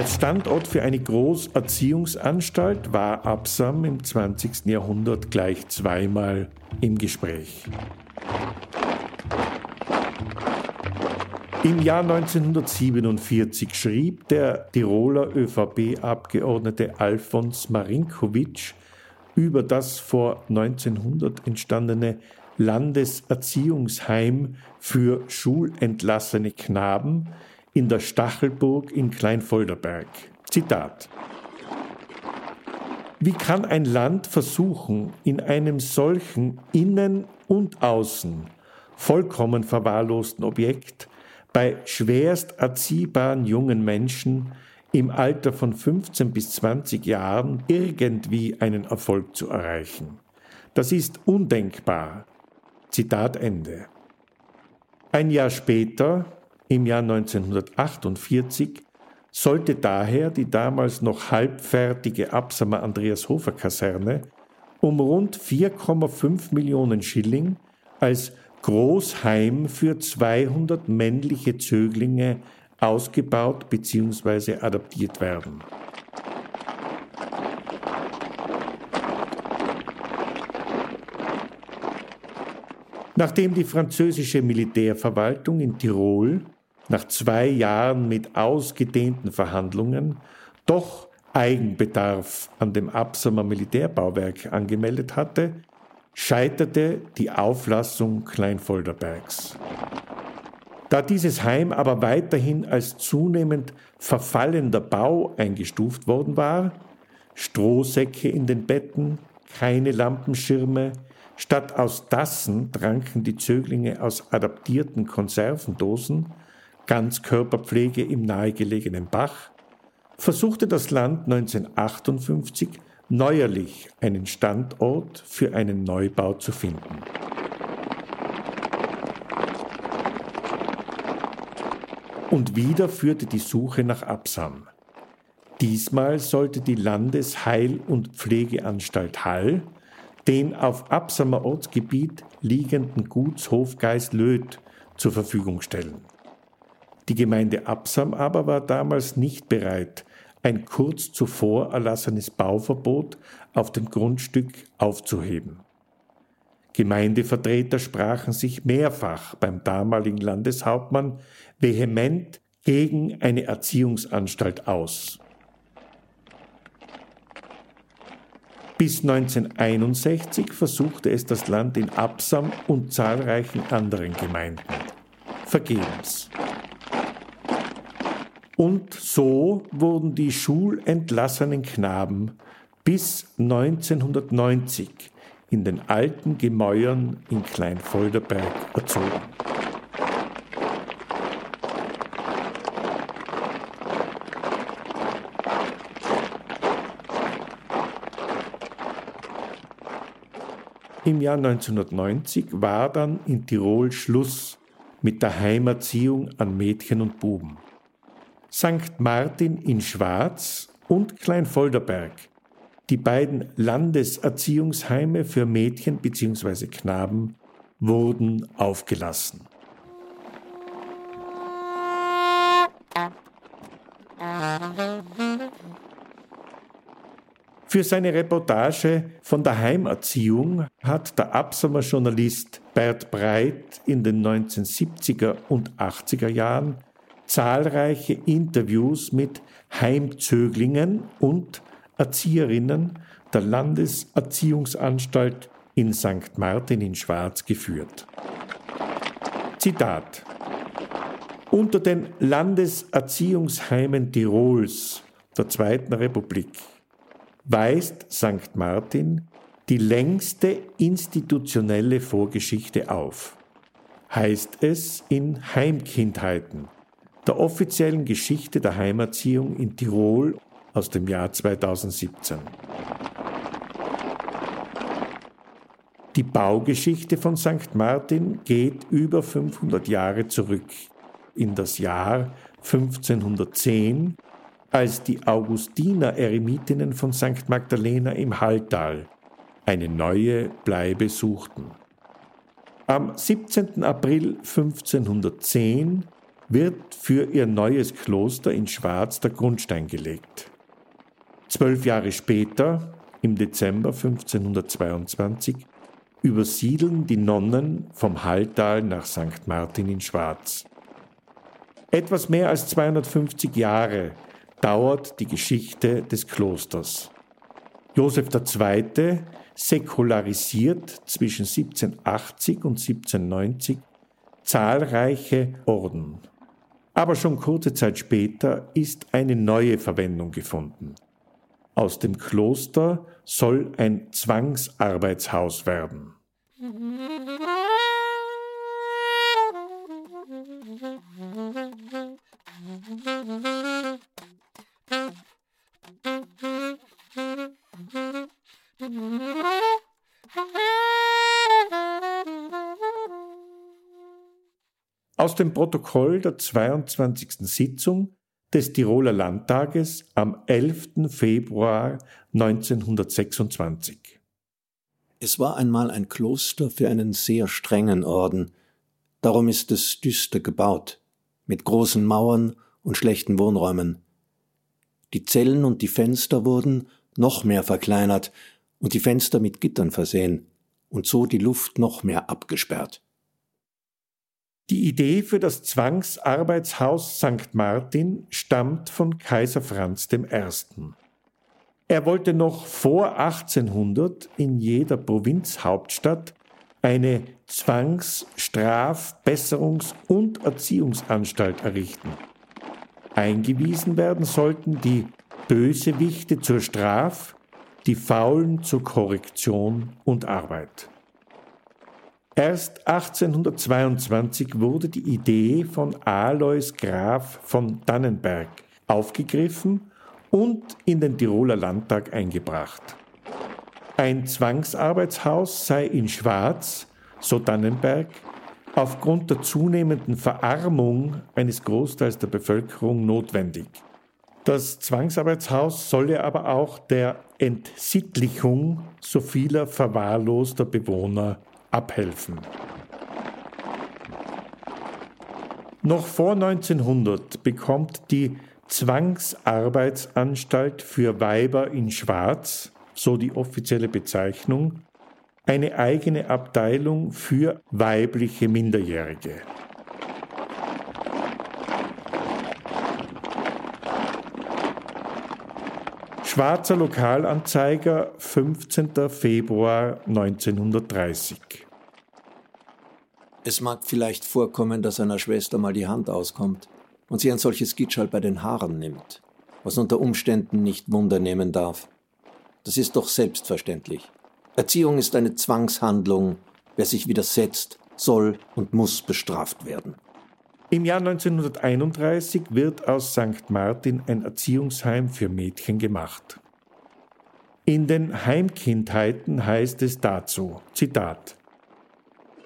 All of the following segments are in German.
Als Standort für eine Großerziehungsanstalt war Absam im 20. Jahrhundert gleich zweimal im Gespräch. Im Jahr 1947 schrieb der Tiroler ÖVP-Abgeordnete Alfons Marinkovic über das vor 1900 entstandene Landeserziehungsheim für schulentlassene Knaben in der Stachelburg in Kleinfolderberg. Zitat. Wie kann ein Land versuchen, in einem solchen innen und außen vollkommen verwahrlosten Objekt bei schwerst erziehbaren jungen Menschen im Alter von 15 bis 20 Jahren irgendwie einen Erfolg zu erreichen? Das ist undenkbar. Zitat Ende. Ein Jahr später, im Jahr 1948 sollte daher die damals noch halbfertige Absamer Andreas Hofer Kaserne um rund 4,5 Millionen Schilling als Großheim für 200 männliche Zöglinge ausgebaut bzw. adaptiert werden. Nachdem die französische Militärverwaltung in Tirol nach zwei Jahren mit ausgedehnten Verhandlungen doch Eigenbedarf an dem Absamer Militärbauwerk angemeldet hatte, scheiterte die Auflassung Kleinfolderbergs. Da dieses Heim aber weiterhin als zunehmend verfallender Bau eingestuft worden war, Strohsäcke in den Betten, keine Lampenschirme, statt aus Tassen tranken die Zöglinge aus adaptierten Konservendosen, Ganzkörperpflege im nahegelegenen Bach, versuchte das Land 1958 neuerlich einen Standort für einen Neubau zu finden. Und wieder führte die Suche nach Absam. Diesmal sollte die Landesheil- und Pflegeanstalt Hall den auf Absamer Ortsgebiet liegenden Gutshof Geislöth zur Verfügung stellen. Die Gemeinde Absam aber war damals nicht bereit, ein kurz zuvor erlassenes Bauverbot auf dem Grundstück aufzuheben. Gemeindevertreter sprachen sich mehrfach beim damaligen Landeshauptmann vehement gegen eine Erziehungsanstalt aus. Bis 1961 versuchte es das Land in Absam und zahlreichen anderen Gemeinden. Vergebens. Und so wurden die schulentlassenen Knaben bis 1990 in den alten Gemäuern in Kleinfolderberg erzogen. Im Jahr 1990 war dann in Tirol Schluss mit der Heimerziehung an Mädchen und Buben. St. Martin in Schwarz und Kleinfolderberg, die beiden Landeserziehungsheime für Mädchen bzw. Knaben, wurden aufgelassen. Für seine Reportage von der Heimerziehung hat der Absamer Journalist Bert Breit in den 1970er und 80er Jahren zahlreiche Interviews mit Heimzöglingen und Erzieherinnen der Landeserziehungsanstalt in St. Martin in Schwarz geführt. Zitat Unter den Landeserziehungsheimen Tirols der Zweiten Republik weist St. Martin die längste institutionelle Vorgeschichte auf, heißt es in Heimkindheiten der offiziellen Geschichte der Heimerziehung in Tirol aus dem Jahr 2017. Die Baugeschichte von St. Martin geht über 500 Jahre zurück in das Jahr 1510, als die Augustiner Eremitinnen von St. Magdalena im Halltal eine neue Bleibe suchten. Am 17. April 1510 wird für ihr neues Kloster in Schwarz der Grundstein gelegt. Zwölf Jahre später, im Dezember 1522, übersiedeln die Nonnen vom Halltal nach St. Martin in Schwarz. Etwas mehr als 250 Jahre dauert die Geschichte des Klosters. Josef II. säkularisiert zwischen 1780 und 1790 zahlreiche Orden. Aber schon kurze Zeit später ist eine neue Verwendung gefunden. Aus dem Kloster soll ein Zwangsarbeitshaus werden. Aus dem Protokoll der 22. Sitzung des Tiroler Landtages am 11. Februar 1926. Es war einmal ein Kloster für einen sehr strengen Orden, darum ist es düster gebaut, mit großen Mauern und schlechten Wohnräumen. Die Zellen und die Fenster wurden noch mehr verkleinert und die Fenster mit Gittern versehen und so die Luft noch mehr abgesperrt. Die Idee für das Zwangsarbeitshaus St. Martin stammt von Kaiser Franz I. Er wollte noch vor 1800 in jeder Provinzhauptstadt eine Zwangs-, Straf-, Besserungs- und Erziehungsanstalt errichten. Eingewiesen werden sollten die Bösewichte zur Straf, die Faulen zur Korrektion und Arbeit. Erst 1822 wurde die Idee von Alois Graf von Dannenberg aufgegriffen und in den Tiroler Landtag eingebracht. Ein Zwangsarbeitshaus sei in Schwarz, so Dannenberg, aufgrund der zunehmenden Verarmung eines Großteils der Bevölkerung notwendig. Das Zwangsarbeitshaus solle aber auch der Entsittlichung so vieler verwahrloster Bewohner abhelfen. Noch vor 1900 bekommt die Zwangsarbeitsanstalt für Weiber in Schwarz, so die offizielle Bezeichnung, eine eigene Abteilung für weibliche Minderjährige. Schwarzer Lokalanzeiger, 15. Februar 1930. Es mag vielleicht vorkommen, dass einer Schwester mal die Hand auskommt und sie ein solches Gitschall bei den Haaren nimmt, was unter Umständen nicht Wunder nehmen darf. Das ist doch selbstverständlich. Erziehung ist eine Zwangshandlung. Wer sich widersetzt, soll und muss bestraft werden. Im Jahr 1931 wird aus St. Martin ein Erziehungsheim für Mädchen gemacht. In den Heimkindheiten heißt es dazu, Zitat,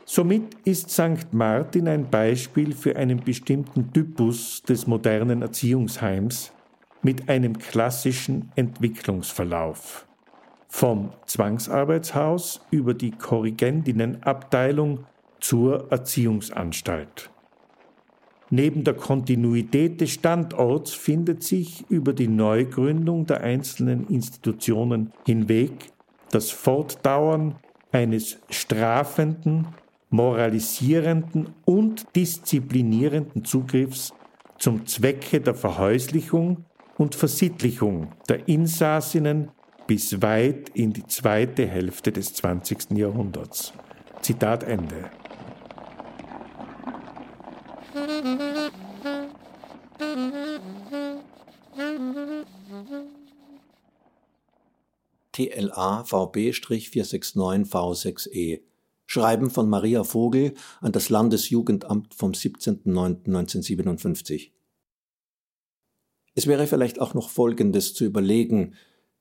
Somit ist St. Martin ein Beispiel für einen bestimmten Typus des modernen Erziehungsheims mit einem klassischen Entwicklungsverlauf. Vom Zwangsarbeitshaus über die Korrigendinnenabteilung zur Erziehungsanstalt. Neben der Kontinuität des Standorts findet sich über die Neugründung der einzelnen Institutionen hinweg das Fortdauern eines strafenden, moralisierenden und disziplinierenden Zugriffs zum Zwecke der Verhäuslichung und Versittlichung der Insassinnen bis weit in die zweite Hälfte des 20. Jahrhunderts. Zitat Ende. TLA VB-469V6E Schreiben von Maria Vogel an das Landesjugendamt vom 17.09.1957 Es wäre vielleicht auch noch Folgendes zu überlegen.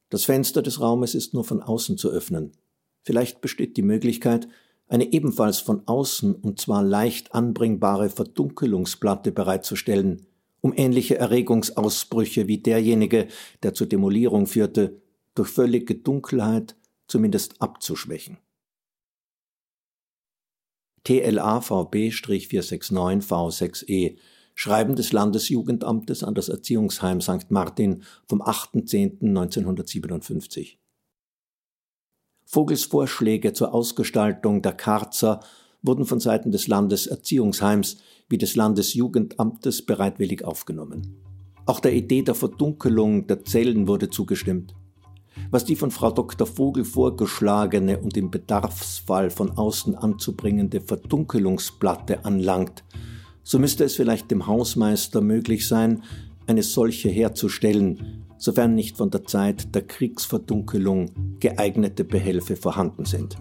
Das Fenster des Raumes ist nur von außen zu öffnen. Vielleicht besteht die Möglichkeit, eine ebenfalls von außen und zwar leicht anbringbare Verdunkelungsplatte bereitzustellen, um ähnliche Erregungsausbrüche wie derjenige, der zur Demolierung führte, durch völlige Dunkelheit zumindest abzuschwächen. TLA VB-469V6E Schreiben des Landesjugendamtes an das Erziehungsheim St. Martin vom 8.10.1957. Vogels Vorschläge zur Ausgestaltung der Karzer wurden von Seiten des Landeserziehungsheims wie des Landesjugendamtes bereitwillig aufgenommen. Auch der Idee der Verdunkelung der Zellen wurde zugestimmt. Was die von Frau Dr. Vogel vorgeschlagene und im Bedarfsfall von außen anzubringende Verdunkelungsplatte anlangt, so müsste es vielleicht dem Hausmeister möglich sein, eine solche herzustellen, sofern nicht von der Zeit der Kriegsverdunkelung geeignete Behelfe vorhanden sind.